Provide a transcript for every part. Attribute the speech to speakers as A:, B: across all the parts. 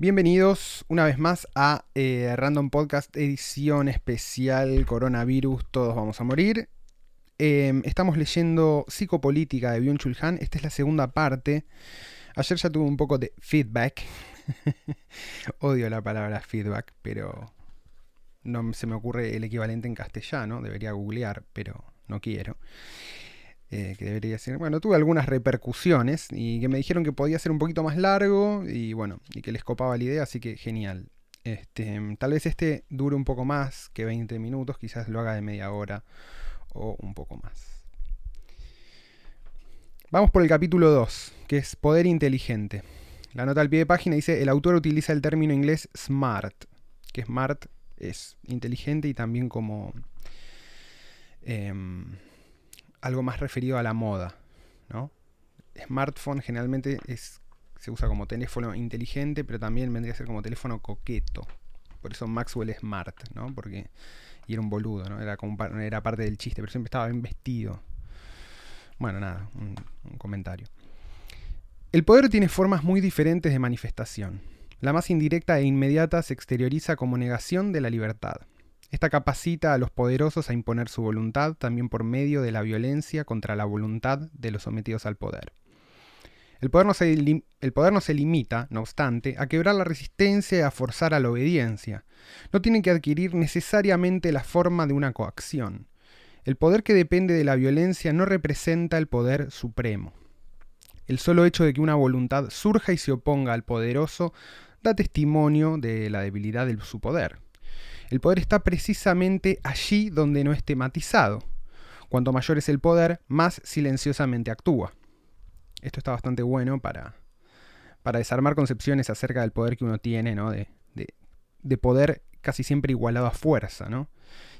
A: Bienvenidos una vez más a eh, Random Podcast edición especial Coronavirus, todos vamos a morir. Em, estamos leyendo Psicopolítica de Byung-Chul esta es la segunda parte. Ayer ya tuve un poco de feedback. Odio la palabra feedback, pero no se me ocurre el equivalente en castellano, debería googlear, pero no quiero. Eh, que debería ser. Bueno, tuve algunas repercusiones y que me dijeron que podía ser un poquito más largo y bueno, y que les copaba la idea, así que genial. Este, tal vez este dure un poco más que 20 minutos, quizás lo haga de media hora o un poco más. Vamos por el capítulo 2, que es Poder Inteligente. La nota al pie de página dice, el autor utiliza el término inglés smart, que smart es inteligente y también como... Em, algo más referido a la moda, ¿no? Smartphone generalmente es, se usa como teléfono inteligente, pero también vendría a ser como teléfono coqueto. Por eso Maxwell Smart, ¿no? Porque y era un boludo, ¿no? Era, como, era parte del chiste, pero siempre estaba bien vestido. Bueno, nada, un, un comentario. El poder tiene formas muy diferentes de manifestación. La más indirecta e inmediata se exterioriza como negación de la libertad. Esta capacita a los poderosos a imponer su voluntad también por medio de la violencia contra la voluntad de los sometidos al poder. El poder, no se, el poder, no se, limita, no obstante, a quebrar la resistencia y a forzar a la obediencia. No tiene que adquirir necesariamente la forma de una coacción. El poder que depende de la violencia no representa el poder supremo. El solo hecho de que una voluntad surja y se oponga al poderoso da testimonio de la debilidad de su poder. El poder está precisamente allí donde no es tematizado. Cuanto mayor es el poder, más silenciosamente actúa. Esto está bastante bueno para, para desarmar concepciones acerca del poder que uno tiene, ¿no? De, de, poder casi siempre igualado a fuerza, ¿no?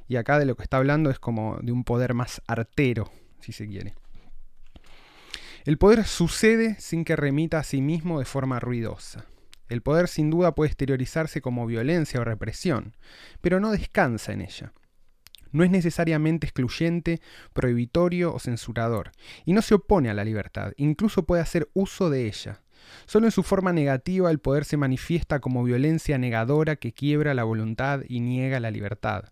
A: Y acá de lo que está hablando es como de un poder más artero, si se quiere. El poder sucede sin que remita a sí mismo de forma ruidosa. El poder sin duda puede exteriorizarse como violencia o represión, pero no descansa en ella. No es necesariamente excluyente, prohibitorio o censurador, y no se opone a la libertad, incluso puede hacer uso de ella. Solo en su forma negativa el poder se manifiesta como violencia negadora que quiebra la voluntad y niega la libertad.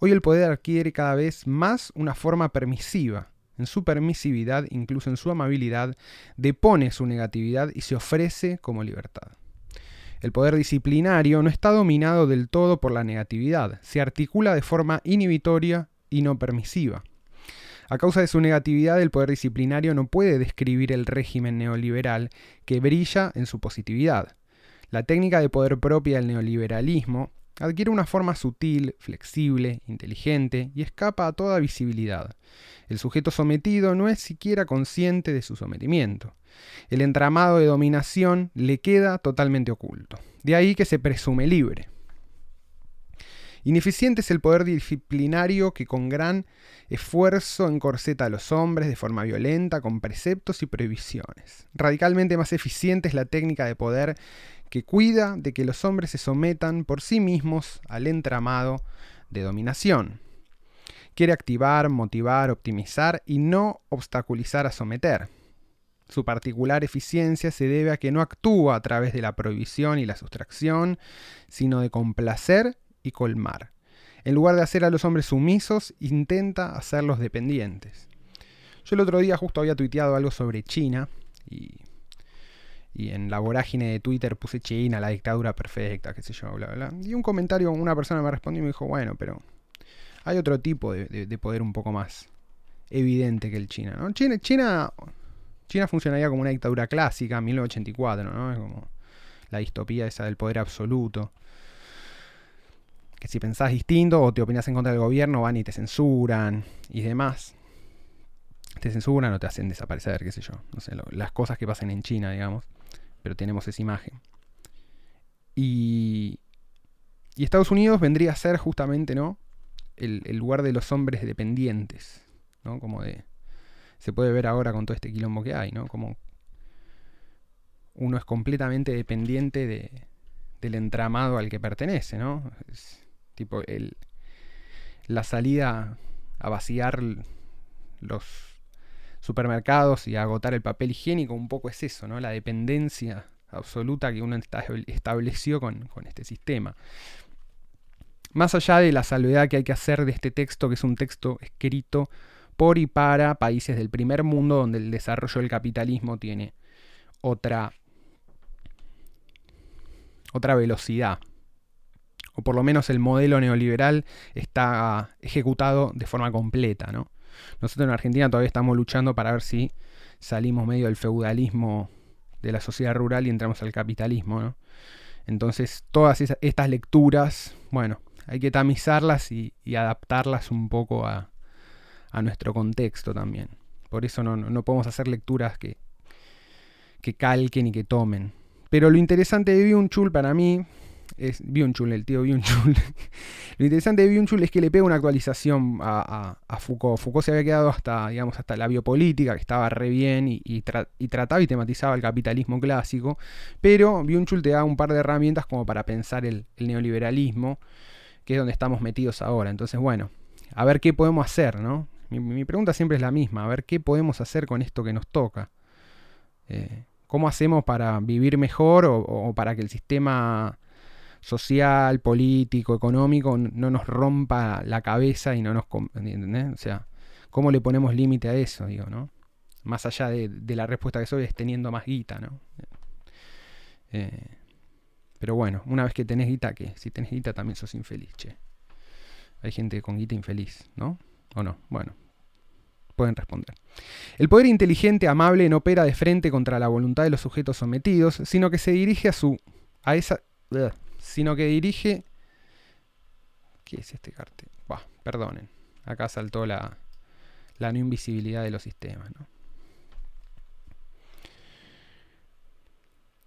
A: Hoy el poder adquiere cada vez más una forma permisiva. En su permisividad, incluso en su amabilidad, depone su negatividad y se ofrece como libertad. El poder disciplinario no está dominado del todo por la negatividad, se articula de forma inhibitoria y no permisiva. A causa de su negatividad, el poder disciplinario no puede describir el régimen neoliberal que brilla en su positividad. La técnica de poder propia del neoliberalismo adquiere una forma sutil, flexible, inteligente y escapa a toda visibilidad. El sujeto sometido no es siquiera consciente de su sometimiento el entramado de dominación le queda totalmente oculto. De ahí que se presume libre. Ineficiente es el poder disciplinario que con gran esfuerzo encorseta a los hombres de forma violenta, con preceptos y prohibiciones. Radicalmente más eficiente es la técnica de poder que cuida de que los hombres se sometan por sí mismos al entramado de dominación. Quiere activar, motivar, optimizar y no obstaculizar a someter. Su particular eficiencia se debe a que no actúa a través de la prohibición y la sustracción, sino de complacer y colmar. En lugar de hacer a los hombres sumisos, intenta hacerlos dependientes. Yo el otro día justo había tuiteado algo sobre China y, y en la vorágine de Twitter puse China, la dictadura perfecta, qué sé yo, bla, bla. Y un comentario, una persona me respondió y me dijo, bueno, pero hay otro tipo de, poder un poco más evidente que el China, ¿no? China, China China funcionaría como una dictadura clásica, 1984, ¿no? Es como la distopía esa del poder absoluto. Que si pensás distinto o te opinas en contra del gobierno, van y te censuran y demás. Te censuran o te hacen desaparecer, qué sé yo. No sé, las cosas que pasan en China, digamos. Pero tenemos esa imagen. Y, y Estados Unidos vendría a ser justamente, ¿no? El, lugar de los hombres dependientes, ¿no? Como de se puede ver ahora con todo este quilombo que hay, ¿no? Como uno es completamente dependiente de, del entramado al que pertenece, ¿no? Es tipo el, la salida a vaciar los supermercados y agotar el papel higiénico, un poco es eso, ¿no? La dependencia absoluta que uno estableció con, con este sistema. Más allá de la salvedad que hay que hacer de este texto, que es un texto escrito por y para países del primer mundo donde el desarrollo del capitalismo tiene otra, otra velocidad. O por lo menos el modelo neoliberal está ejecutado de forma completa. ¿no? Nosotros en Argentina todavía estamos luchando para ver si salimos medio del feudalismo de la sociedad rural y entramos al capitalismo. Entonces todas estas lecturas, bueno, hay que tamizarlas y adaptarlas un poco a, nuestro contexto también. Por eso no, podemos hacer lecturas que, que calquen y que tomen. Pero lo interesante de Byung-Chul para mí es Byung-Chul, el tío Byung-Chul. lo interesante de Byung-Chul es que le pega una actualización a, Foucault. Foucault se había quedado hasta, digamos, hasta la biopolítica, que estaba re bien y, trataba y tematizaba el capitalismo clásico. Pero Byung-Chul te da un par de herramientas como para pensar el, neoliberalismo, que es donde estamos metidos ahora. Entonces, bueno, a ver qué podemos hacer, ¿no? Mi, pregunta siempre es la misma, a ver qué podemos hacer con esto que nos toca. Eh, ¿Cómo hacemos para vivir mejor o, para que el sistema social, político, económico no nos rompa la cabeza y no nos... ¿entendés? O sea, ¿cómo le ponemos límite a eso? Digo, ¿no? Más allá de, la respuesta que soy es teniendo más guita, ¿no? Eh, pero bueno, una vez que tenés guita, ¿qué? Si tenés guita también sos infeliz, che. Hay gente con guita infeliz, ¿no? ¿O no? Bueno, pueden responder. El poder inteligente, amable, no opera de frente contra la voluntad de los sujetos sometidos, sino que se dirige a su. a esa. Sino que dirige. ¿Qué es este cartel? Bah, perdonen. Acá saltó la, la no invisibilidad de los sistemas, ¿no?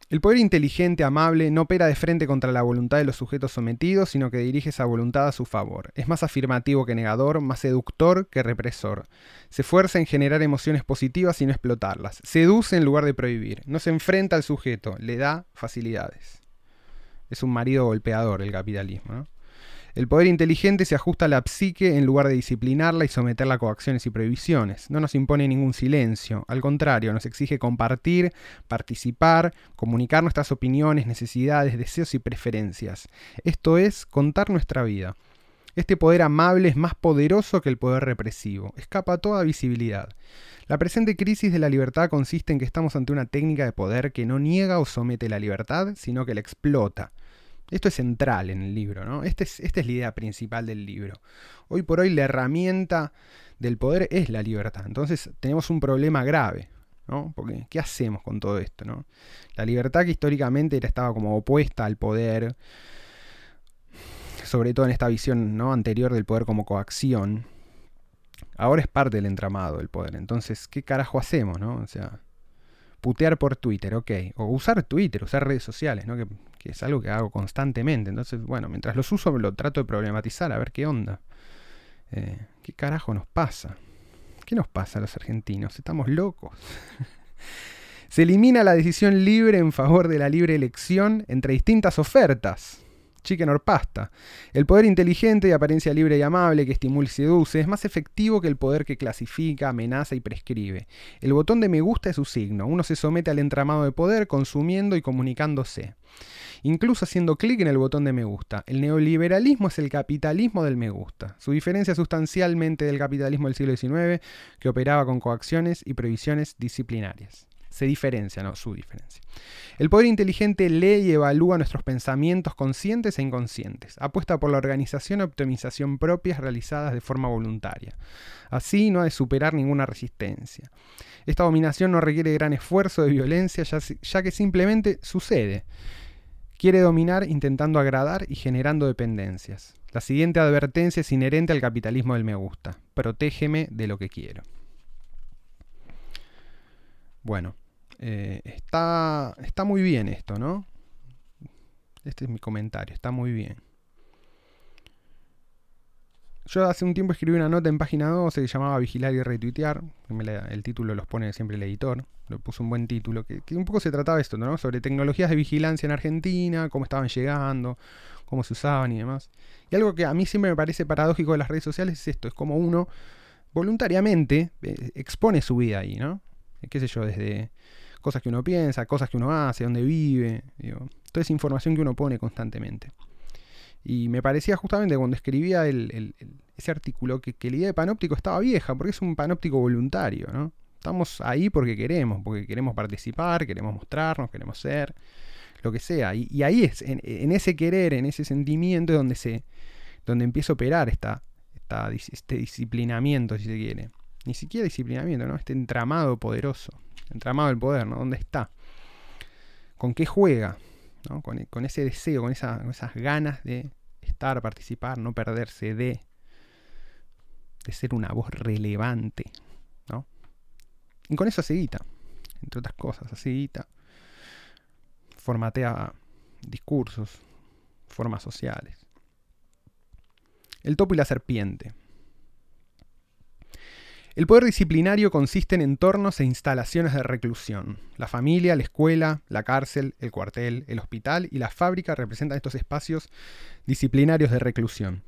A: El poder inteligente, amable, no opera de frente contra la voluntad de los sujetos sometidos, sino que dirige esa voluntad a su favor. Es más afirmativo que negador, más seductor que represor. Se esfuerza en generar emociones positivas y no explotarlas. Seduce en lugar de prohibir. No se enfrenta al sujeto, le da facilidades. Es un marido golpeador el capitalismo. El poder inteligente se ajusta a la psique en lugar de disciplinarla y someterla a coacciones y prohibiciones. No nos impone ningún silencio, al contrario, nos exige compartir, participar, comunicar nuestras opiniones, necesidades, deseos y preferencias. Esto es contar nuestra vida. Este poder amable es más poderoso que el poder represivo, escapa a toda visibilidad. La presente crisis de la libertad consiste en que estamos ante una técnica de poder que no niega o somete la libertad, sino que la explota. Esto es central en el libro, ¿no? Este esta es la idea principal del libro. Hoy por hoy la herramienta del poder es la libertad. Entonces tenemos un problema grave, ¿no? Porque ¿qué hacemos con todo esto, ¿no? La libertad que históricamente era, estaba como opuesta al poder, sobre todo en esta visión ¿no? anterior del poder como coacción, ahora es parte del entramado del poder. Entonces, ¿qué carajo hacemos, no? O sea, putear por Twitter, ok. O usar Twitter, usar redes sociales, ¿no? Que, es algo que hago constantemente. Entonces, bueno, mientras los uso lo trato de problematizar, a ver qué onda. Eh, ¿Qué carajo nos pasa? ¿Qué nos pasa a los argentinos? Estamos locos. Se elimina la decisión libre en favor de la libre elección entre distintas ofertas chicken or pasta. El poder inteligente de apariencia libre y amable que estimula y seduce es más efectivo que el poder que clasifica, amenaza y prescribe. El botón de me gusta es su signo. Uno se somete al entramado de poder consumiendo y comunicándose. Incluso haciendo clic en el botón de me gusta. El neoliberalismo es el capitalismo del me gusta. Su diferencia sustancialmente del capitalismo del siglo XIX, que operaba con coacciones y prohibiciones disciplinarias. Se diferencia, no, su diferencia. El poder inteligente lee y evalúa nuestros pensamientos conscientes e inconscientes. Apuesta por la organización y optimización propias realizadas de forma voluntaria. Así no ha de superar ninguna resistencia. Esta dominación no requiere gran esfuerzo de violencia, ya, ya que simplemente sucede. Quiere dominar intentando agradar y generando dependencias. La siguiente advertencia es inherente al capitalismo del me gusta. Protégeme de lo que quiero. Bueno, eh, está, está muy bien esto, ¿no? Este es mi comentario, está muy bien. Yo hace un tiempo escribí una nota en página 12 que llamaba Vigilar y Retuitear. el título los pone siempre el editor. Le puso un buen título. Que, un poco se trataba esto, ¿no? Sobre tecnologías de vigilancia en Argentina, cómo estaban llegando, cómo se usaban y demás. Y algo que a mí siempre me parece paradójico de las redes sociales es esto: es como uno voluntariamente eh, expone su vida ahí, ¿no? Qué sé yo, desde cosas que uno piensa, cosas que uno hace, dónde vive, toda esa información que uno pone constantemente. Y me parecía justamente cuando escribía ese artículo que, que, la idea de panóptico estaba vieja, porque es un panóptico voluntario, ¿no? Estamos ahí porque queremos, porque queremos participar, queremos mostrarnos, queremos ser, lo que sea. Y, ahí es, en, ese querer, en ese sentimiento, es donde, se, donde empieza a operar esta, este disciplinamiento, si se quiere. Ni siquiera disciplinamiento, ¿no? Este entramado poderoso, entramado del poder, ¿no? ¿Dónde está? ¿Con qué juega? Con, ese deseo, con, esas ganas de estar, participar, no perderse de, de ser una voz relevante, ¿no? Y con eso guita, entre otras cosas. Formatea discursos, formas sociales. El topo y la serpiente. El poder disciplinario consiste en entornos e instalaciones de reclusión. La familia, la escuela, la cárcel, el cuartel, el hospital y la fábrica representan estos espacios disciplinarios de reclusión.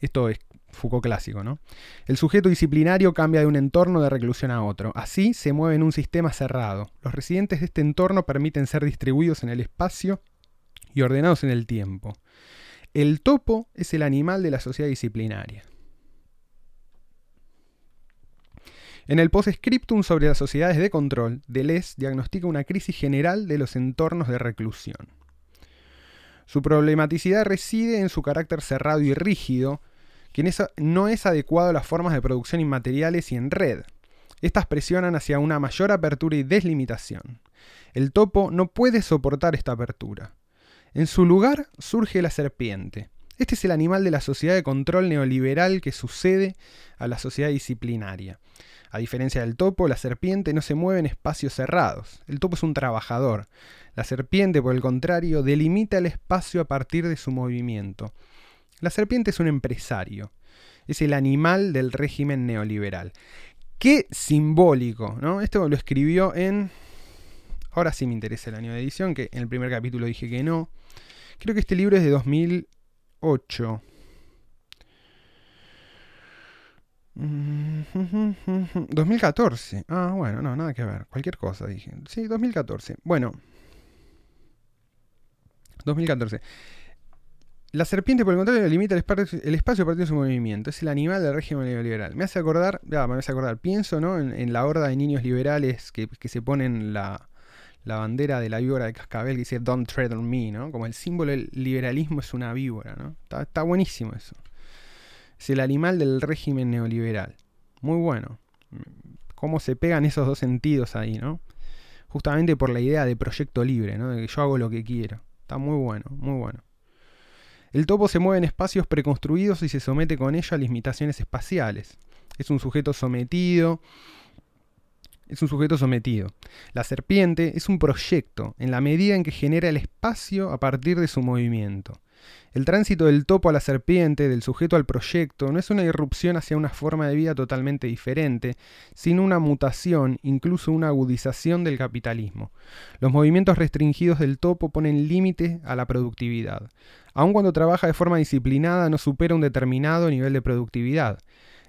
A: Esto es Foucault clásico, ¿no? El sujeto disciplinario cambia de un entorno de reclusión a otro. Así se mueve en un sistema cerrado. Los residentes de este entorno permiten ser distribuidos en el espacio y ordenados en el tiempo. El topo es el animal de la sociedad disciplinaria. En el postscriptum sobre las sociedades de control, Deleuze diagnostica una crisis general de los entornos de reclusión. Su problematicidad reside en su carácter cerrado y rígido, que no es adecuado a las formas de producción inmateriales y en red. Estas presionan hacia una mayor apertura y deslimitación. El topo no puede soportar esta apertura. En su lugar surge la serpiente. Este es el animal de la sociedad de control neoliberal que sucede a la sociedad disciplinaria. A diferencia del topo, la serpiente no se mueve en espacios cerrados. El topo es un trabajador. La serpiente, por el contrario, delimita el espacio a partir de su movimiento. La serpiente es un empresario. Es el animal del régimen neoliberal. Qué simbólico, ¿no? Esto lo escribió en... Ahora sí me interesa el año de edición, que en el primer capítulo dije que no. Creo que este libro es de 2008. 2014. Ah, bueno, no, nada que ver. Cualquier cosa, dije. Sí, 2014. Bueno. 2014. La serpiente, por el contrario, limita el espacio, el espacio a partir de su movimiento. Es el animal del régimen neoliberal. Me hace acordar, me hace acordar, pienso, ¿no? En, la horda de niños liberales que, se ponen la, la, bandera de la víbora de cascabel que dice Don't tread on me, ¿no? Como el símbolo del liberalismo es una víbora, ¿no? está buenísimo eso. Es el animal del régimen neoliberal. Muy bueno. Cómo se pegan esos dos sentidos ahí, ¿no? Justamente por la idea de proyecto libre, ¿no? De que yo hago lo que quiero. Está muy bueno, muy bueno. El topo se mueve en espacios preconstruidos y se somete con ello a limitaciones espaciales. Es un sujeto sometido. Es un sujeto sometido. La serpiente es un proyecto en la medida en que genera el espacio a partir de su movimiento. El tránsito del topo a la serpiente, del sujeto al proyecto, no es una irrupción hacia una forma de vida totalmente diferente, sino una mutación, incluso una agudización del capitalismo. Los movimientos restringidos del topo ponen límite a la productividad. Aun cuando trabaja de forma disciplinada, no supera un determinado nivel de productividad.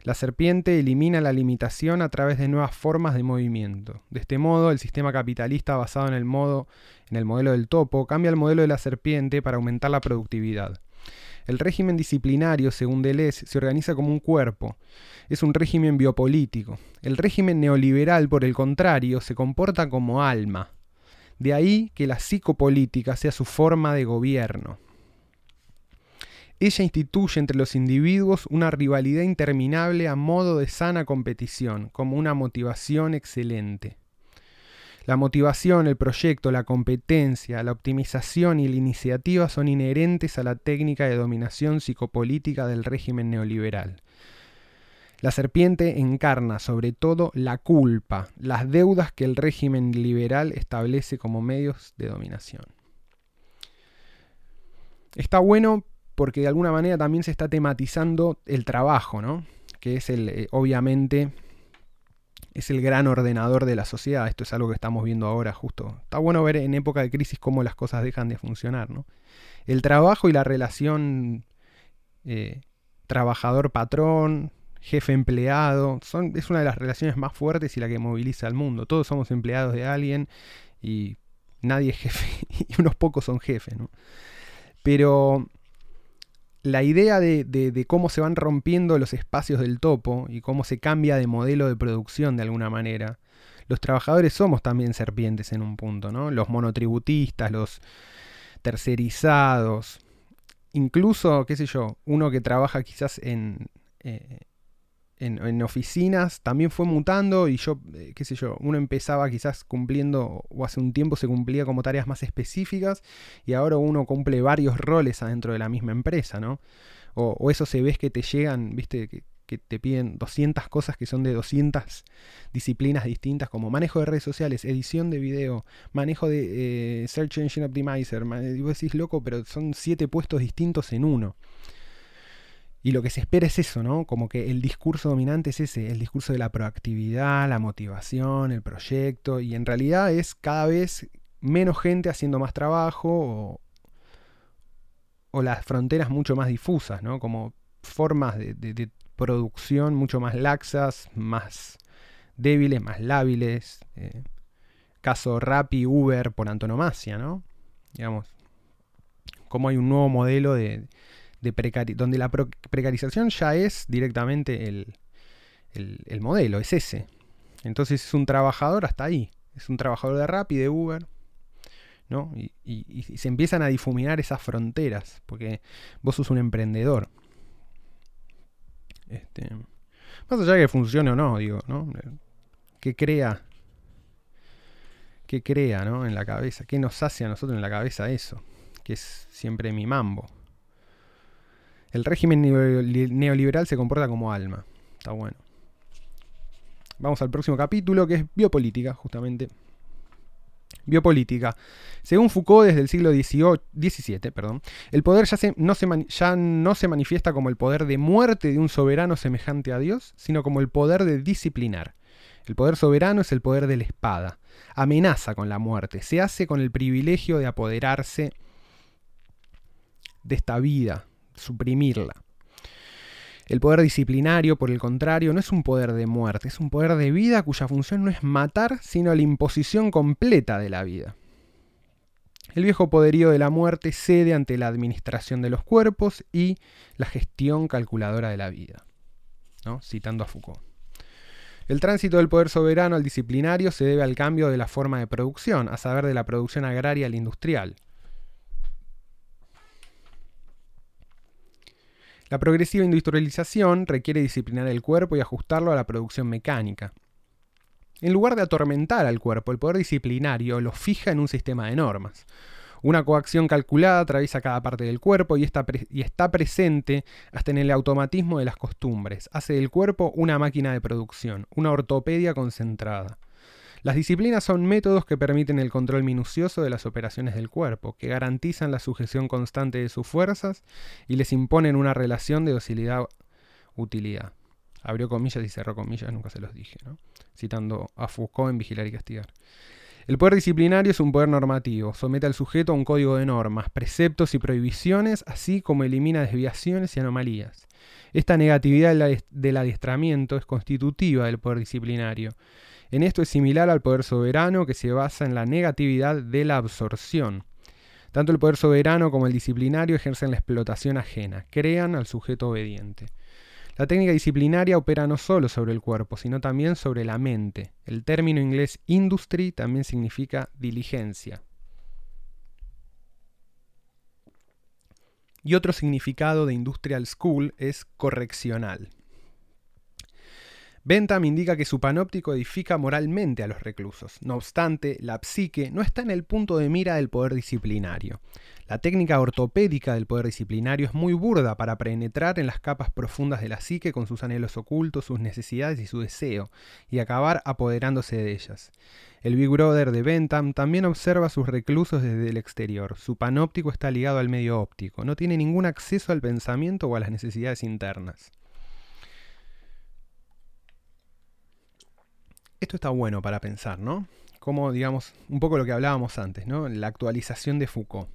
A: La serpiente elimina la limitación a través de nuevas formas de movimiento. De este modo, el sistema capitalista basado en el, modo, en el modelo del topo cambia el modelo de la serpiente para aumentar la productividad. El régimen disciplinario, según Deleuze, se organiza como un cuerpo. Es un régimen biopolítico. El régimen neoliberal, por el contrario, se comporta como alma. De ahí que la psicopolítica sea su forma de gobierno. Ella instituye entre los individuos una rivalidad interminable a modo de sana competición, como una motivación excelente. La motivación, el proyecto, la competencia, la optimización y la iniciativa son inherentes a la técnica de dominación psicopolítica del régimen neoliberal. La serpiente encarna sobre todo la culpa, las deudas que el régimen liberal establece como medios de dominación. Está bueno porque de alguna manera también se está tematizando el trabajo, ¿no? Que es el, eh, obviamente, es el gran ordenador de la sociedad. Esto es algo que estamos viendo ahora justo. Está bueno ver en época de crisis cómo las cosas dejan de funcionar, ¿no? El trabajo y la relación eh, trabajador-patrón, jefe empleado. Son, es una de las relaciones más fuertes y la que moviliza al mundo. Todos somos empleados de alguien y nadie es jefe y unos pocos son jefes. ¿no? Pero la idea de, cómo se van rompiendo los espacios del topo y cómo se cambia de modelo de producción de alguna manera. Los trabajadores somos también serpientes en un punto, ¿no? Los monotributistas, los tercerizados, incluso, qué sé yo, uno que trabaja quizás en, eh, en, oficinas también fue mutando y yo, eh, qué sé yo, uno empezaba quizás cumpliendo, o hace un tiempo se cumplía como tareas más específicas y ahora uno cumple varios roles adentro de la misma empresa, ¿no? O, eso se ves que te llegan, viste, que, te piden 200 cosas que son de 200 disciplinas distintas, como manejo de redes sociales, edición de video, manejo de eh, Search Engine Optimizer. Y vos decís, loco, pero son 7 puestos distintos en uno. Y lo que se espera es eso, ¿no? Como que el discurso dominante es ese, el discurso de la proactividad, la motivación, el proyecto, y en realidad es cada vez menos gente haciendo más trabajo o, las fronteras mucho más difusas, ¿no? Como formas de, producción mucho más laxas, más débiles, más lábiles. Eh, caso Rappi, Uber por antonomasia, ¿no? Digamos, como hay un nuevo modelo de, donde la precarización ya es directamente el, modelo, es ese. Entonces es un trabajador hasta ahí. Es un trabajador de Rappi, de Uber. ¿no? Y, se empiezan a difuminar esas fronteras. Porque vos sos un emprendedor. Este, más allá de que funcione o no, digo, ¿no? Que crea. Que crea, ¿no? En la cabeza. ¿Qué nos hace a nosotros en la cabeza eso? Que es siempre mi mambo. El régimen neoliberal se comporta como alma. Está bueno. Vamos al próximo capítulo que es biopolítica, justamente. Biopolítica. Según Foucault, desde el siglo XVII, perdón, el poder ya, ya no se manifiesta como el poder de muerte de un soberano semejante a Dios, sino como el poder de disciplinar. El poder soberano es el poder de la espada. Amenaza con la muerte. Se hace con el privilegio de apoderarse de esta vida, suprimirla. El poder disciplinario, por el contrario, no es un poder de muerte, es un poder de vida cuya función no es matar, sino la imposición completa de la vida. El viejo poderío de la muerte cede ante la administración de los cuerpos y la gestión calculadora de la vida. ¿no? Citando a Foucault. El tránsito del poder soberano al disciplinario se debe al cambio de la forma de producción, a saber de la producción agraria al industrial. La progresiva industrialización requiere disciplinar el cuerpo y ajustarlo a la producción mecánica. En lugar de atormentar al cuerpo, el poder disciplinario lo fija en un sistema de normas. Una coacción calculada atraviesa cada parte del cuerpo y está, y está, presente hasta en el automatismo de las costumbres. Hace del cuerpo una máquina de producción, una ortopedia concentrada. Las disciplinas son métodos que permiten el control minucioso de las operaciones del cuerpo, que garantizan la sujeción constante de sus fuerzas y les imponen una relación de docilidad-utilidad. Abrió comillas y cerró comillas, nunca se los dije, ¿no? citando a Foucault en Vigilar y Castigar. El poder disciplinario es un poder normativo, somete al sujeto a un código de normas, preceptos y prohibiciones, así como elimina desviaciones y anomalías. Esta negatividad del adiestramiento es constitutiva del poder disciplinario en esto es similar al poder soberano que se basa en la negatividad de la absorción. Tanto el poder soberano como el disciplinario ejercen la explotación ajena, crean al sujeto obediente. La técnica disciplinaria opera no solo sobre el cuerpo, sino también sobre la mente. El término inglés industry también significa diligencia. Y otro significado de industrial school es correccional. Bentham indica que su panóptico edifica moralmente a los reclusos. No obstante, la psique no está en el punto de mira del poder disciplinario. La técnica ortopédica del poder disciplinario es muy burda para penetrar en las capas profundas de la psique con sus anhelos ocultos, sus necesidades y su deseo, y acabar apoderándose de ellas. El Big Brother de Bentham también observa a sus reclusos desde el exterior. Su panóptico está ligado al medio óptico, no tiene ningún acceso al pensamiento o a las necesidades internas. Esto está bueno para pensar, ¿no? Como, digamos, un poco lo que hablábamos antes, ¿no? La actualización de Foucault.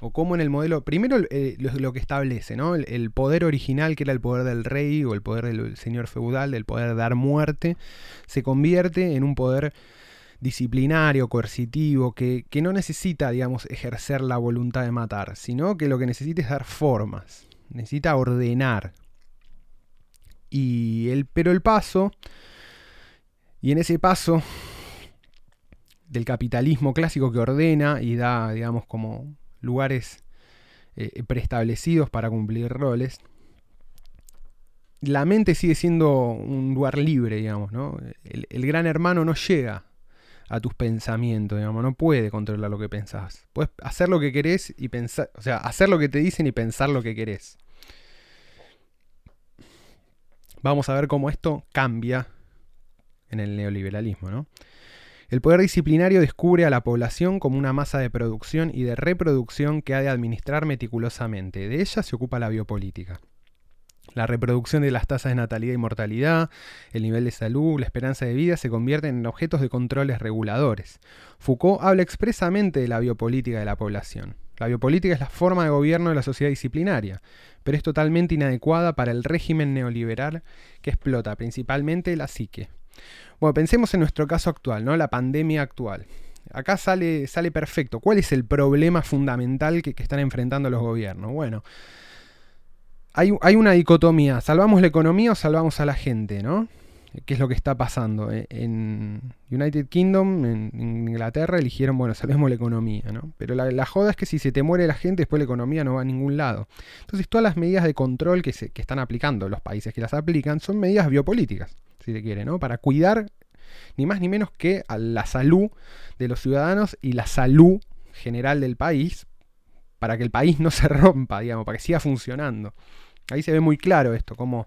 A: o cómo en el modelo, primero eh, lo, que establece, ¿no? El, poder original, que era el poder del rey o el poder del señor feudal, del poder de dar muerte, se convierte en un poder disciplinario, coercitivo, que, que no necesita, digamos, ejercer la voluntad de matar, sino que lo que necesita es dar formas, necesita ordenar. Y el, pero el paso, y en ese paso del capitalismo clásico que ordena y da, digamos, como lugares eh, preestablecidos para cumplir roles, la mente sigue siendo un lugar libre, digamos, ¿no? El, gran hermano no llega a tus pensamientos, digamos, no puede controlar lo que pensás. Puedes hacer lo que querés y pensar, o sea, hacer lo que te dicen y pensar lo que querés. Vamos a ver cómo esto cambia en el neoliberalismo, ¿no? El poder disciplinario descubre a la población como una masa de producción y de reproducción que ha de administrar meticulosamente. De ella se ocupa la biopolítica. La reproducción de las tasas de natalidad y mortalidad, el nivel de salud, la esperanza de vida se convierten en objetos de controles reguladores. Foucault habla expresamente de la biopolítica de la población. La biopolítica es la forma de gobierno de la sociedad disciplinaria, pero es totalmente inadecuada para el régimen neoliberal que explota principalmente la psique. Bueno, pensemos en nuestro caso actual, ¿no? La pandemia actual. Acá sale, sale perfecto. ¿Cuál es el problema fundamental que, están enfrentando los gobiernos? Bueno, hay, una dicotomía. ¿Salvamos la economía o salvamos a la gente, no? ¿Qué es lo que está pasando? E, en United Kingdom, en Inglaterra, eligieron, bueno, salvemos la economía, ¿no? Pero la, joda es que si se te muere la gente, después la economía no va a ningún lado. Entonces, todas las medidas de control que, se, que están aplicando los países que las aplican son medidas biopolíticas si se quiere, ¿no? Para cuidar ni más ni menos que a la salud de los ciudadanos y la salud general del país, para que el país no se rompa, digamos, para que siga funcionando. Ahí se ve muy claro esto, como,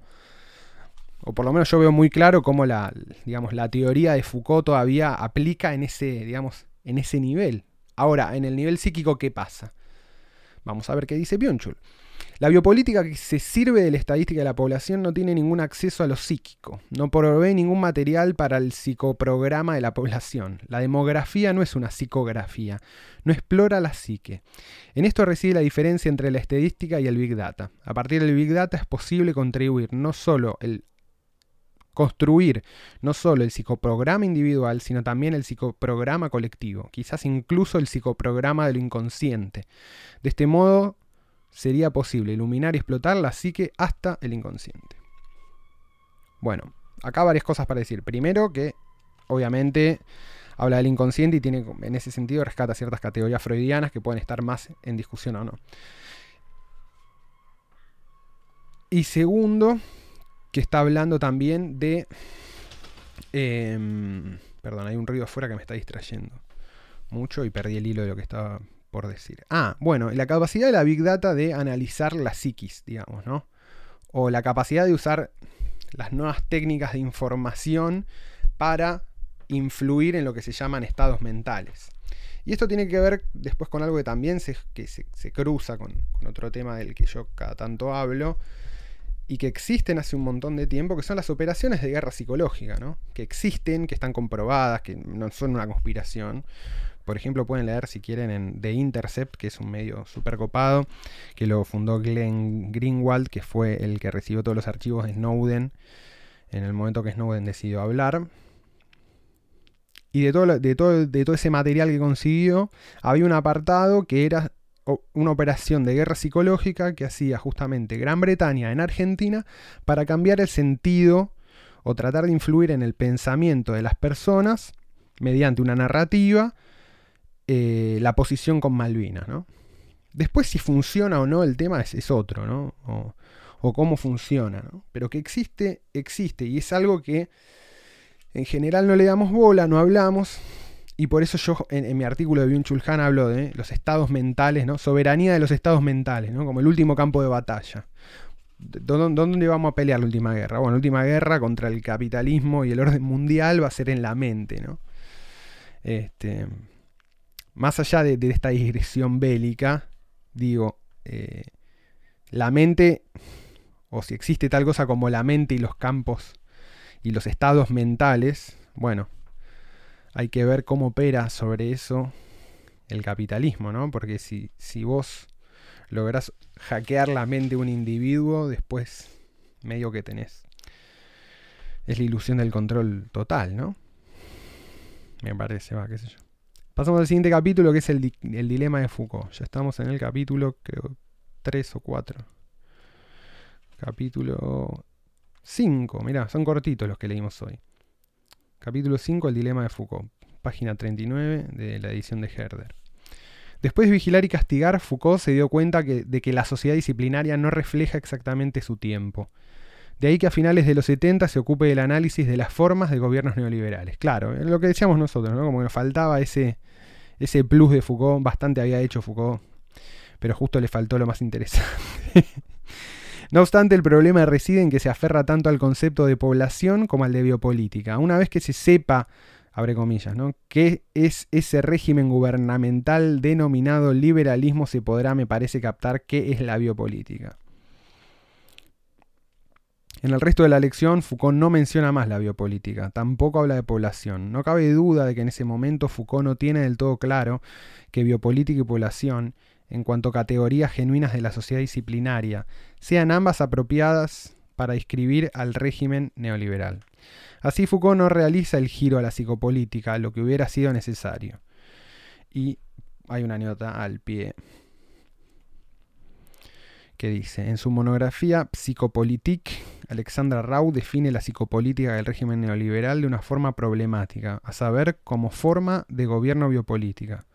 A: o por lo menos yo veo muy claro cómo la, digamos, la teoría de Foucault todavía aplica en ese, digamos, en ese nivel. Ahora, en el nivel psíquico, ¿qué pasa? Vamos a ver qué dice Byung-Chul. La biopolítica que se sirve de la estadística de la población no tiene ningún acceso a lo psíquico, no provee ningún material para el psicoprograma de la población. La demografía no es una psicografía, no explora la psique. En esto reside la diferencia entre la estadística y el Big Data. A partir del Big Data es posible contribuir no solo el construir no solo el psicoprograma individual, sino también el psicoprograma colectivo, quizás incluso el psicoprograma del inconsciente. De este modo, sería posible iluminar y explotar la psique hasta el inconsciente. Bueno, acá varias cosas para decir. Primero que, obviamente, habla del inconsciente y tiene, en ese sentido, rescata ciertas categorías freudianas que pueden estar más en discusión o no. Y segundo, que está hablando también de... Em, perdón, hay un ruido afuera que me está distrayendo mucho y perdí el hilo de lo que estaba por decir. Ah, bueno, la capacidad de la Big Data de analizar la psiquis, digamos, ¿no? O la capacidad de usar las nuevas técnicas de información para influir en lo que se llaman estados mentales. Y esto tiene que ver después con algo que también se, que se, cruza con, con, otro tema del que yo cada tanto hablo y que existen hace un montón de tiempo, que son las operaciones de guerra psicológica, ¿no? Que existen, que están comprobadas, que no son una conspiración. Por ejemplo, pueden leer si quieren en The Intercept, que es un medio súper copado, que lo fundó Glenn Greenwald, que fue el que recibió todos los archivos de Snowden en el momento que Snowden decidió hablar. Y de todo, de todo, de todo ese material que consiguió, había un apartado que era una operación de guerra psicológica que hacía justamente Gran Bretaña en Argentina para cambiar el sentido o tratar de influir en el pensamiento de las personas mediante una narrativa eh, la posición con Malvinas, ¿no? Después si funciona o no el tema es, otro, ¿no? O, cómo funciona, ¿no? Pero que existe, existe. Y es algo que en general no le damos bola, no hablamos. Y por eso yo en, mi artículo de Byung-Chul hablo de los estados mentales, ¿no? Soberanía de los estados mentales, ¿no? Como el último campo de batalla. ¿Dónde, ¿Dónde vamos a pelear la última guerra? Bueno, la última guerra contra el capitalismo y el orden mundial va a ser en la mente, ¿no? Este, más allá de, esta digresión bélica, digo, eh, la mente, o si existe tal cosa como la mente y los campos y los estados mentales, bueno, hay que ver cómo opera sobre eso el capitalismo, ¿no? Porque si, si vos lográs hackear la mente de un individuo, después medio que tenés. Es la ilusión del control total, ¿no? Me parece, va, qué sé yo. Pasamos al siguiente capítulo que es el, el dilema de Foucault. Ya estamos en el capítulo, creo, 3 o 4. Capítulo 5, mirá, son cortitos los que leímos hoy. Capítulo 5, el dilema de Foucault. Página 39 de la edición de Herder. Después de vigilar y castigar, Foucault se dio cuenta de que la sociedad disciplinaria no refleja exactamente su tiempo. De ahí que a finales de los 70 se ocupe del análisis de las formas de gobiernos neoliberales. Claro, lo que decíamos nosotros, ¿no? Como que nos faltaba ese, ese plus de Foucault, bastante había hecho Foucault, pero justo le faltó lo más interesante. no obstante, el problema reside en que se aferra tanto al concepto de población como al de biopolítica. Una vez que se sepa abre comillas, ¿no? ¿Qué es ese régimen gubernamental denominado liberalismo? Se podrá, me parece, captar qué es la biopolítica. En el resto de la lección, Foucault no menciona más la biopolítica, tampoco habla de población. No cabe duda de que en ese momento Foucault no tiene del todo claro que biopolítica y población, en cuanto a categorías genuinas de la sociedad disciplinaria, sean ambas apropiadas para describir al régimen neoliberal. Así Foucault no realiza el giro a la psicopolítica, lo que hubiera sido necesario. Y hay una nota al pie que dice, en su monografía Psychopolitique, Alexandra Rau define la psicopolítica del régimen neoliberal de una forma problemática, a saber, como forma de gobierno biopolítica.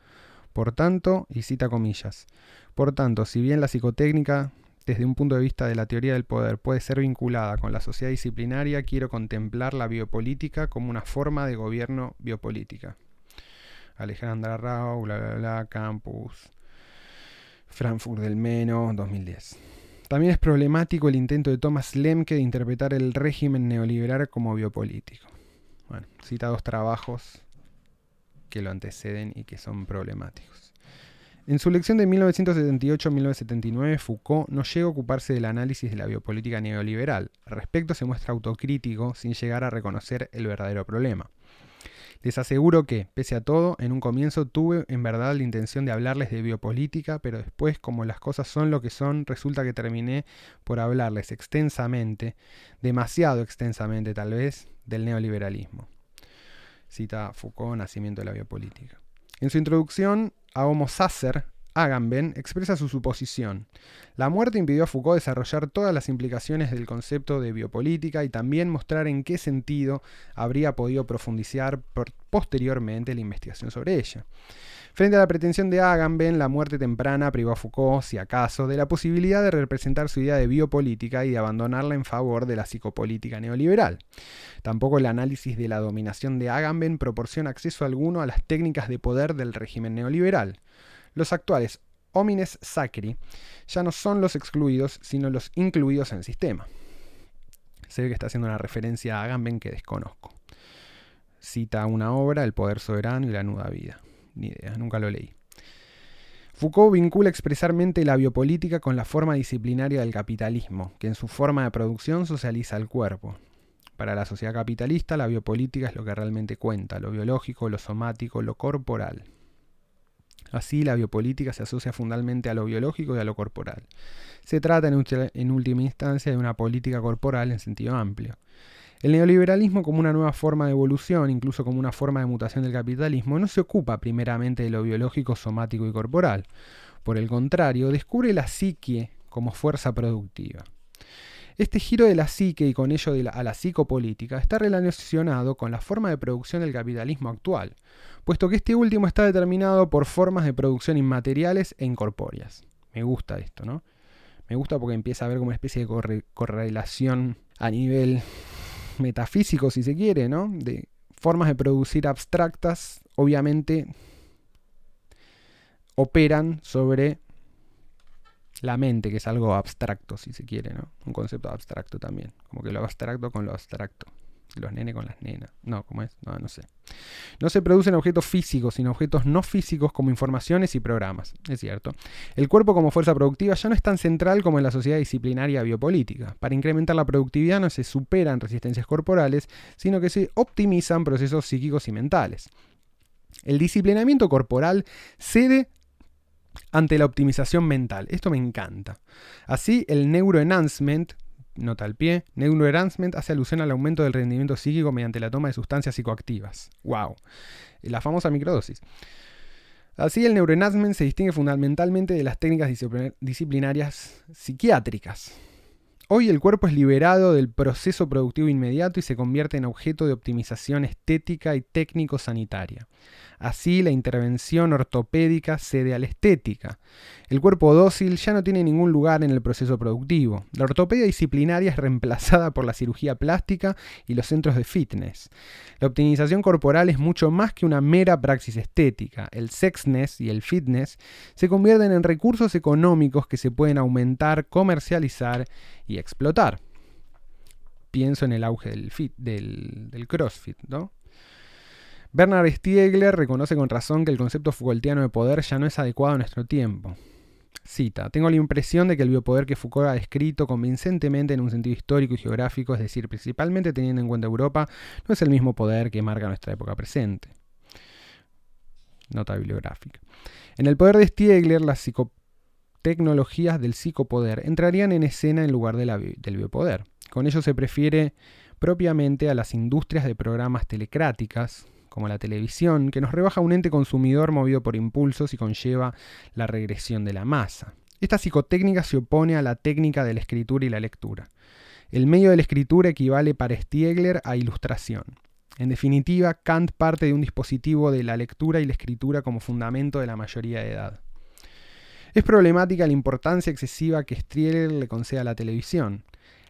A: Por tanto, y cita comillas, por tanto, si bien la psicotécnica desde un punto de vista de la teoría del poder puede ser vinculada con la sociedad disciplinaria, quiero contemplar la biopolítica como una forma de gobierno biopolítica. Alejandra Rau, bla bla bla, Campus, Frankfurt del Meno, 2010. También es problemático el intento de Thomas Lemke de interpretar el régimen neoliberal como biopolítico. Bueno, cita dos trabajos que lo anteceden y que son problemáticos. En su lección de 1978-1979, Foucault no llega a ocuparse del análisis de la biopolítica neoliberal. Al respecto se muestra autocrítico sin llegar a reconocer el verdadero problema. Les aseguro que, pese a todo, en un comienzo tuve en verdad la intención de hablarles de biopolítica, pero después, como las cosas son lo que son, resulta que terminé por hablarles extensamente, demasiado extensamente tal vez, del neoliberalismo. Cita Foucault, Nacimiento de la Biopolítica. En su introducción a Homo Sacer, Agamben expresa su suposición. La muerte impidió a Foucault desarrollar todas las implicaciones del concepto de biopolítica y también mostrar en qué sentido habría podido profundizar posteriormente la investigación sobre ella. Frente a la pretensión de Agamben, la muerte temprana privó a Foucault, si acaso, de la posibilidad de representar su idea de biopolítica y de abandonarla en favor de la psicopolítica neoliberal. Tampoco el análisis de la dominación de Agamben proporciona acceso alguno a las técnicas de poder del régimen neoliberal. Los actuales homines sacri ya no son los excluidos, sino los incluidos en el sistema. Se ve que está haciendo una referencia a Agamben que desconozco. Cita una obra, El poder soberano y la nuda vida. Ni idea, nunca lo leí. Foucault vincula expresamente la biopolítica con la forma disciplinaria del capitalismo, que en su forma de producción socializa el cuerpo. Para la sociedad capitalista, la biopolítica es lo que realmente cuenta, lo biológico, lo somático, lo corporal. Así, la biopolítica se asocia fundamentalmente a lo biológico y a lo corporal. Se trata, en última instancia, de una política corporal en sentido amplio. El neoliberalismo como una nueva forma de evolución, incluso como una forma de mutación del capitalismo, no se ocupa primeramente de lo biológico, somático y corporal. Por el contrario, descubre la psique como fuerza productiva. Este giro de la psique y con ello a la psicopolítica está relacionado con la forma de producción del capitalismo actual, puesto que este último está determinado por formas de producción inmateriales e incorpóreas. Me gusta esto, ¿no? Me gusta porque empieza a haber como una especie de correlación a nivel metafísico, si se quiere, ¿no? De formas de producir abstractas, obviamente operan sobre la mente, que es algo abstracto, si se quiere, ¿no? Un concepto abstracto también, como que lo abstracto con lo abstracto los nenes con las nenas. No, ¿cómo es? No, no sé. No se producen objetos físicos, sino objetos no físicos como informaciones y programas. Es cierto. El cuerpo como fuerza productiva ya no es tan central como en la sociedad disciplinaria biopolítica. Para incrementar la productividad no se superan resistencias corporales, sino que se optimizan procesos psíquicos y mentales. El disciplinamiento corporal cede ante la optimización mental. Esto me encanta. Así, el neuroenhancement, nota al pie, neuroenhancement hace alusión al aumento del rendimiento psíquico mediante la toma de sustancias psicoactivas. ¡Wow! La famosa microdosis. Así, el neuroenhancement se distingue fundamentalmente de las técnicas disciplinarias psiquiátricas. Hoy el cuerpo es liberado del proceso productivo inmediato y se convierte en objeto de optimización estética y técnico-sanitaria. Así, la intervención ortopédica cede a la estética. El cuerpo dócil ya no tiene ningún lugar en el proceso productivo. La ortopedia disciplinaria es reemplazada por la cirugía plástica y los centros de fitness. La optimización corporal es mucho más que una mera praxis estética. El sexness y el fitness se convierten en recursos económicos que se pueden aumentar, comercializar y explotar. Pienso en el auge del, fit, del, del CrossFit, ¿no? Bernard Stiegler reconoce con razón que el concepto Foucaultiano de poder ya no es adecuado a nuestro tiempo. Cita, tengo la impresión de que el biopoder que Foucault ha descrito convincentemente en un sentido histórico y geográfico, es decir, principalmente teniendo en cuenta Europa, no es el mismo poder que marca nuestra época presente. Nota bibliográfica. En el poder de Stiegler, las psicotecnologías del psicopoder entrarían en escena en lugar del biopoder. Con ello se prefiere propiamente a las industrias de programas telecráticas, como la televisión, que nos rebaja un ente consumidor movido por impulsos y conlleva la regresión de la masa. Esta psicotécnica se opone a la técnica de la escritura y la lectura. El medio de la escritura equivale para Stiegler a ilustración. En definitiva, Kant parte de un dispositivo de la lectura y la escritura como fundamento de la mayoría de edad. Es problemática la importancia excesiva que Stiegler le concede a la televisión.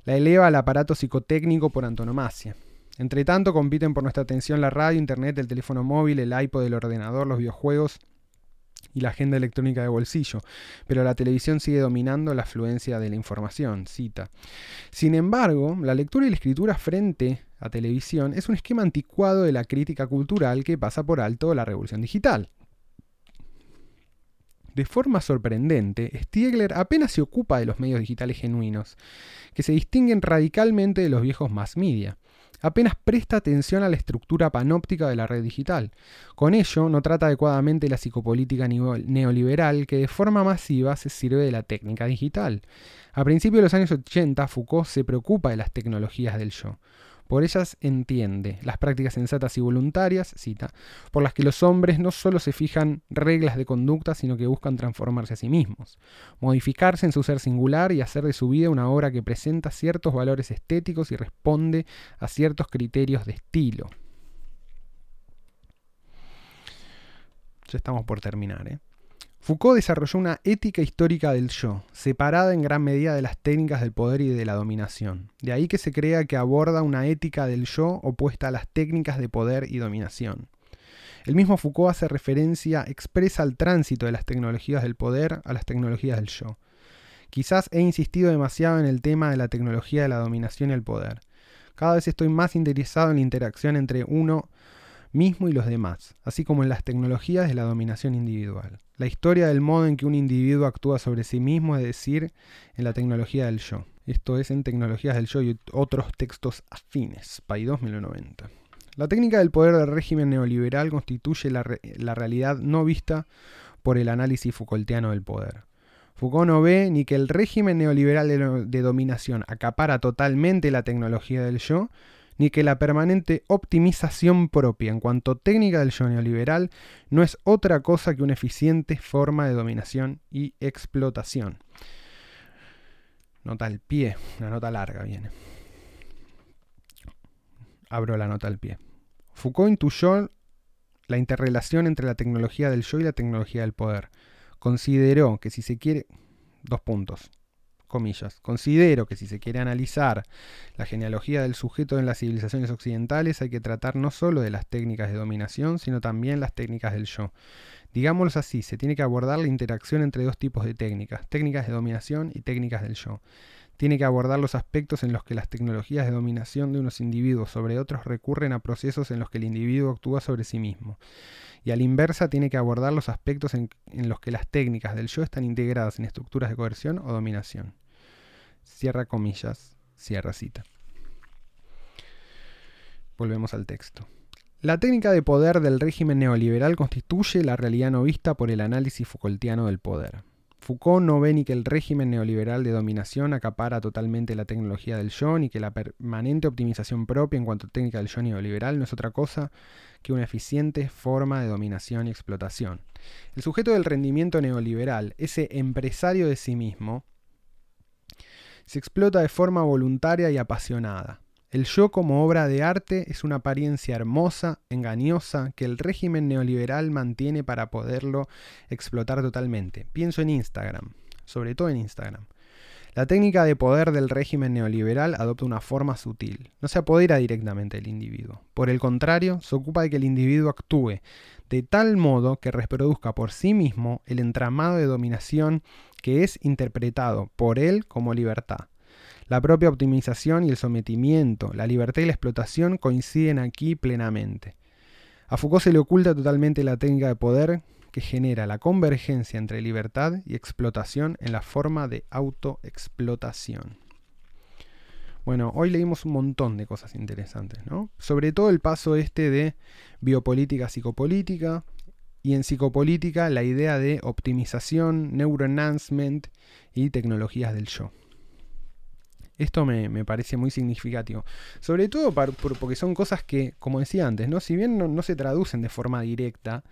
A: La eleva al aparato psicotécnico por antonomasia. Entre tanto, compiten por nuestra atención la radio, internet, el teléfono móvil, el iPod, el ordenador, los videojuegos y la agenda electrónica de bolsillo, pero la televisión sigue dominando la afluencia de la información, cita. Sin embargo, la lectura y la escritura frente a televisión es un esquema anticuado de la crítica cultural que pasa por alto la revolución digital. De forma sorprendente, Stiegler apenas se ocupa de los medios digitales genuinos, que se distinguen radicalmente de los viejos mass media apenas presta atención a la estructura panóptica de la red digital. Con ello, no trata adecuadamente la psicopolítica neoliberal que de forma masiva se sirve de la técnica digital. A principios de los años 80, Foucault se preocupa de las tecnologías del yo. Por ellas entiende las prácticas sensatas y voluntarias, cita, por las que los hombres no solo se fijan reglas de conducta, sino que buscan transformarse a sí mismos, modificarse en su ser singular y hacer de su vida una obra que presenta ciertos valores estéticos y responde a ciertos criterios de estilo. Ya estamos por terminar, ¿eh? Foucault desarrolló una ética histórica del yo, separada en gran medida de las técnicas del poder y de la dominación. De ahí que se crea que aborda una ética del yo opuesta a las técnicas de poder y dominación. El mismo Foucault hace referencia expresa al tránsito de las tecnologías del poder a las tecnologías del yo. Quizás he insistido demasiado en el tema de la tecnología de la dominación y el poder. Cada vez estoy más interesado en la interacción entre uno mismo y los demás, así como en las tecnologías de la dominación individual. La historia del modo en que un individuo actúa sobre sí mismo, es decir, en la tecnología del yo. Esto es en Tecnologías del Yo y otros textos afines, Paidós 1990. La técnica del poder del régimen neoliberal constituye la, la realidad no vista por el análisis Foucaultiano del poder. Foucault no ve ni que el régimen neoliberal de, de, dominación acapara totalmente la tecnología del yo, ni que la permanente optimización propia en cuanto técnica del yo neoliberal no es otra cosa que una eficiente forma de dominación y explotación. Nota al pie, una nota larga viene. Abro la nota al pie. Foucault intuyó la interrelación entre la tecnología del yo y la tecnología del poder. Consideró que si se quiere... Dos puntos comillas. Considero que si se quiere analizar la genealogía del sujeto en las civilizaciones occidentales hay que tratar no solo de las técnicas de dominación, sino también las técnicas del yo. Digámoslo así, se tiene que abordar la interacción entre dos tipos de técnicas, técnicas de dominación y técnicas del yo. Tiene que abordar los aspectos en los que las tecnologías de dominación de unos individuos sobre otros recurren a procesos en los que el individuo actúa sobre sí mismo y a la inversa tiene que abordar los aspectos en, los que las técnicas del yo están integradas en estructuras de coerción o dominación. Cierra comillas, cierra cita. Volvemos al texto. La técnica de poder del régimen neoliberal constituye la realidad no vista por el análisis Foucaultiano del poder. Foucault no ve ni que el régimen neoliberal de dominación acapara totalmente la tecnología del yo, ni que la permanente optimización propia en cuanto a técnica del yo neoliberal no es otra cosa que una eficiente forma de dominación y explotación. El sujeto del rendimiento neoliberal, ese empresario de sí mismo, se explota de forma voluntaria y apasionada. El yo como obra de arte es una apariencia hermosa, engañosa, que el régimen neoliberal mantiene para poderlo explotar totalmente. Pienso en Instagram, sobre todo en Instagram. La técnica de poder del régimen neoliberal adopta una forma sutil. No se apodera directamente del individuo. Por el contrario, se ocupa de que el individuo actúe de tal modo que reproduzca por sí mismo el entramado de dominación que es interpretado por él como libertad. La propia optimización y el sometimiento, la libertad y la explotación coinciden aquí plenamente. A Foucault se le oculta totalmente la técnica de poder que genera la convergencia entre libertad y explotación en la forma de autoexplotación. Bueno, hoy leímos un montón de cosas interesantes, ¿no? Sobre todo el paso este de biopolítica psicopolítica y en psicopolítica la idea de optimización, neuroenhancement y tecnologías del yo. Esto me, parece muy significativo. Sobre todo porque son cosas que, como decía antes, ¿no? si bien no, se traducen de forma directa,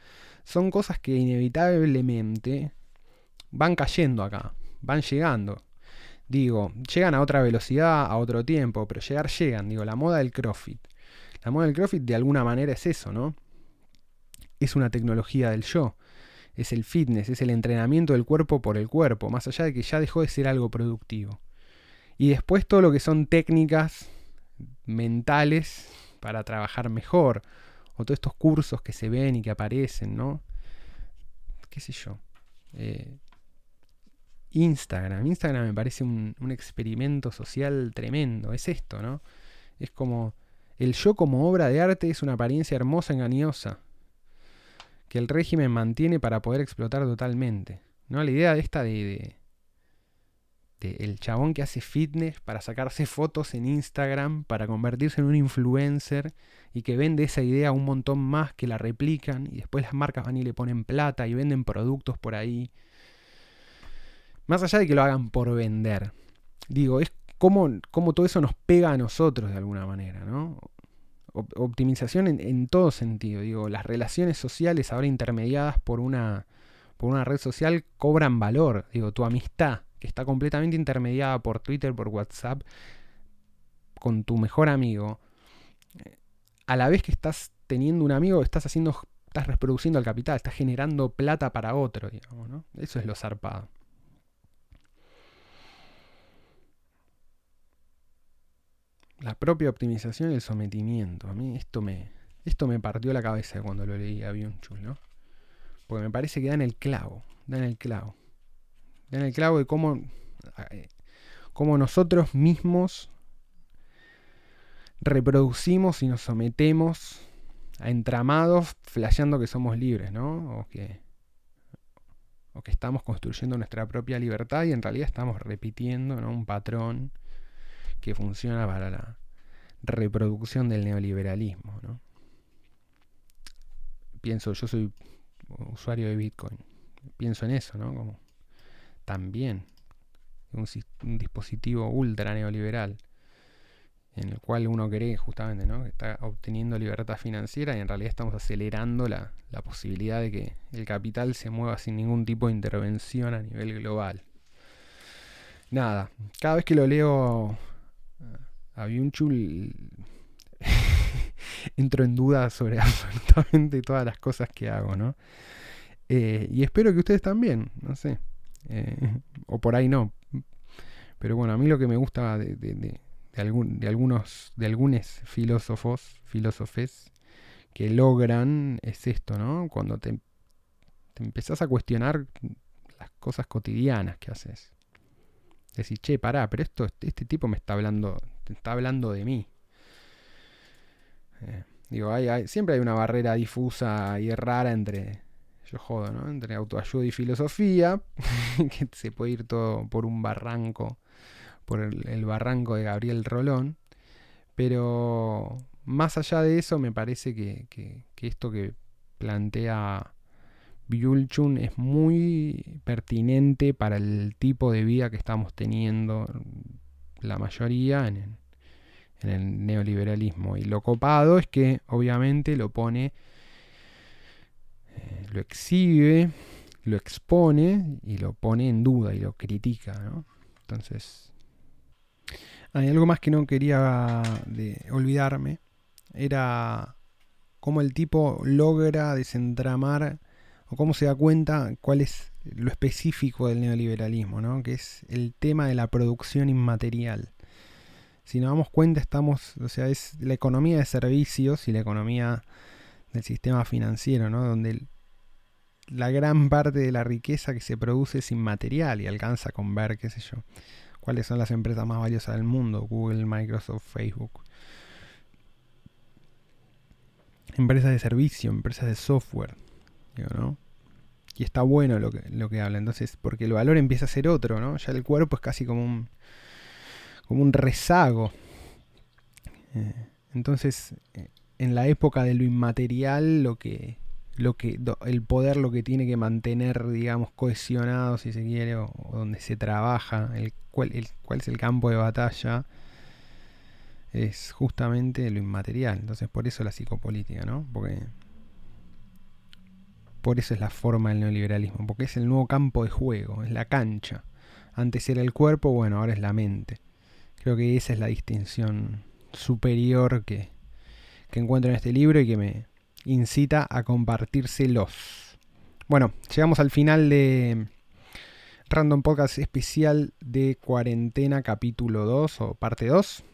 A: son cosas que inevitablemente van cayendo acá, van llegando. Digo, llegan a otra velocidad, a otro tiempo, pero llegar llegan. Digo, la moda del CrossFit. La moda del CrossFit de alguna manera es eso, ¿no? Es una tecnología del yo. Es el fitness, es el entrenamiento del cuerpo por el cuerpo, más allá de que ya dejó de ser algo productivo. Y después todo lo que son técnicas mentales para trabajar mejor. O todos estos cursos que se ven y que aparecen, ¿no? ¿Qué sé yo? Eh, Instagram. Instagram me parece un, un, experimento social tremendo. Es esto, ¿no? Es como el yo como obra de arte es una apariencia hermosa, engañosa, que el régimen mantiene para poder explotar totalmente. ¿no? La idea de esta de, el chabón que hace fitness para sacarse fotos en Instagram, para convertirse en un influencer y que vende esa idea un montón más que la replican y después las marcas van y le ponen plata y venden productos por ahí. Más allá de que lo hagan por vender. Digo, es como, todo eso nos pega a nosotros de alguna manera, ¿no? Optimización en, en todo sentido. Digo, las relaciones sociales ahora intermediadas por una, por una red social cobran valor. Digo, tu amistad está completamente intermediada por Twitter, por WhatsApp, con tu mejor amigo, eh, a la vez que estás teniendo un amigo, estás haciendo, estás reproduciendo el capital, estás generando plata para otro, digamos, ¿no? Eso es lo zarpado. La propia optimización y el sometimiento. A mí esto me, esto me partió la cabeza cuando lo leí a Byung-Chul, ¿no? Porque me parece que dan el clavo, dan el clavo en el clavo de cómo, eh, cómo nosotros mismos reproducimos y nos sometemos a entramados flasheando que somos libres, ¿no? O que, o que estamos construyendo nuestra propia libertad y en realidad estamos repitiendo un patrón que funciona para la reproducción del neoliberalismo, ¿no? Pienso, yo soy usuario de Bitcoin, pienso en eso, ¿no? Como también un, dispositivo ultra neoliberal en el cual uno cree justamente ¿no? que está obteniendo libertad financiera y en realidad estamos acelerando la, posibilidad de que el capital se mueva sin ningún tipo de intervención a nivel global. Nada, cada vez que lo leo a Byung-Chul entro en duda sobre absolutamente todas las cosas que hago, ¿no? Eh, y espero que ustedes también, no sé. O por ahí no. Pero bueno, a mí lo que me gusta de, de, algún, de algunos, de algunos filósofos, filósofes, que logran es esto, ¿no? Cuando te, te empezás a cuestionar las cosas cotidianas que haces. Decís, che, pará, pero esto, este tipo me está hablando, está hablando de mí. Eh, digo, hay, siempre hay una barrera difusa y rara entre yo jodo, ¿no? Entre autoayuda y filosofía, que se puede ir todo por un barranco, por el, barranco de Gabriel Rolón. Pero más allá de eso, me parece que, esto que plantea byul es muy pertinente para el tipo de vida que estamos teniendo la mayoría en, el neoliberalismo. Y lo copado es que obviamente lo pone, eh, lo exhibe, lo expone y lo pone en duda y lo critica. Entonces, hay algo más que no quería olvidarme. Era cómo el tipo logra desentramar o cómo se da cuenta cuál es lo específico del neoliberalismo, ¿no? que es el tema de la producción inmaterial. Si nos damos cuenta, estamos, o sea, es la economía de servicios y la economía del sistema financiero, ¿no? donde la gran parte de la riqueza que se produce es inmaterial y alcanza con ver, qué sé yo, cuáles son las empresas más valiosas del mundo, Google, Microsoft, Facebook. Empresas de servicio, empresas de software, ¿no? Y está bueno lo que, lo habla, entonces, porque el valor empieza a ser otro, ¿no? Ya el cuerpo es casi como un, como un rezago. Eh, entonces, eh, en la época de lo inmaterial, lo que, lo que, el poder lo que tiene que mantener, digamos, cohesionado, si se quiere, o, donde se trabaja, el, cuál, el, cuál es el campo de batalla, es justamente lo inmaterial. Entonces, por eso la psicopolítica, ¿no? Porque por eso es la forma del neoliberalismo, porque es el nuevo campo de juego, es la cancha. Antes era el cuerpo, bueno, ahora es la mente. Creo que esa es la distinción superior que, que encuentro en este libro y que me incita a compartírselos. Bueno, llegamos al final de Random Podcast especial de cuarentena capítulo 2 o parte 2.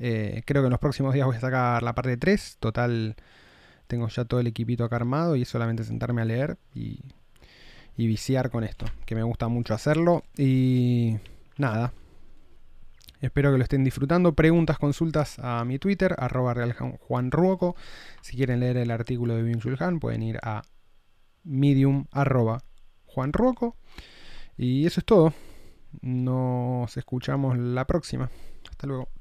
A: Eh, creo que en los próximos días voy a sacar la parte 3. Total, tengo ya todo el equipito acá armado y es solamente sentarme a leer y, y viciar con esto, que me gusta mucho hacerlo. Y nada, Espero que lo estén disfrutando. Preguntas, consultas a mi Twitter, arroba realjuanruoco. Si quieren leer el artículo de Byung pueden ir a medium arroba juanruoco. Y eso es todo. Nos escuchamos la próxima. Hasta luego.